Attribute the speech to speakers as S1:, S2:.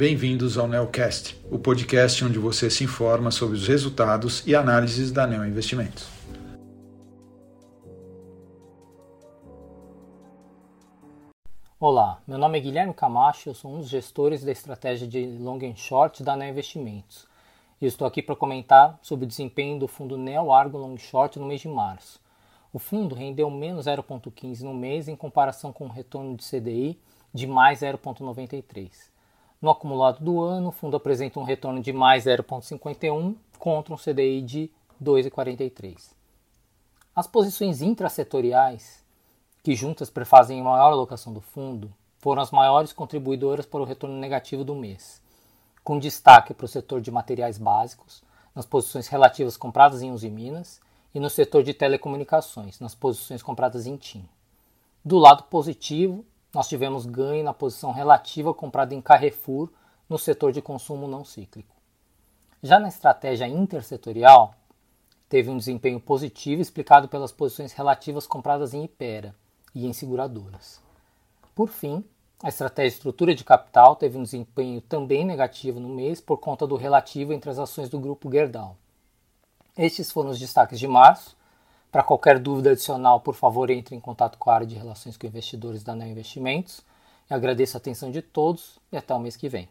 S1: bem-vindos ao Neocast, o podcast onde você se informa sobre os resultados e análises da Neo Investimentos.
S2: Olá, meu nome é Guilherme Camacho, eu sou um dos gestores da estratégia de long and short da Neo Investimentos. E estou aqui para comentar sobre o desempenho do fundo Neo Argo Long Short no mês de março. O fundo rendeu menos 0,15 no mês em comparação com o retorno de CDI de mais 0,93. No acumulado do ano, o fundo apresenta um retorno de mais 0,51 contra um CDI de 2,43. As posições intrasetoriais, que juntas prefazem a maior alocação do fundo, foram as maiores contribuidoras para o retorno negativo do mês, com destaque para o setor de materiais básicos, nas posições relativas compradas em Uzi Minas, e no setor de telecomunicações, nas posições compradas em TIM. Do lado positivo, nós tivemos ganho na posição relativa comprada em Carrefour no setor de consumo não cíclico. Já na estratégia intersetorial, teve um desempenho positivo explicado pelas posições relativas compradas em Ipera e em seguradoras. Por fim, a estratégia estrutura de capital teve um desempenho também negativo no mês por conta do relativo entre as ações do grupo Gerdau. Estes foram os destaques de março. Para qualquer dúvida adicional, por favor, entre em contato com a área de relações com investidores da Neo Investimentos. Eu agradeço a atenção de todos e até o mês que vem.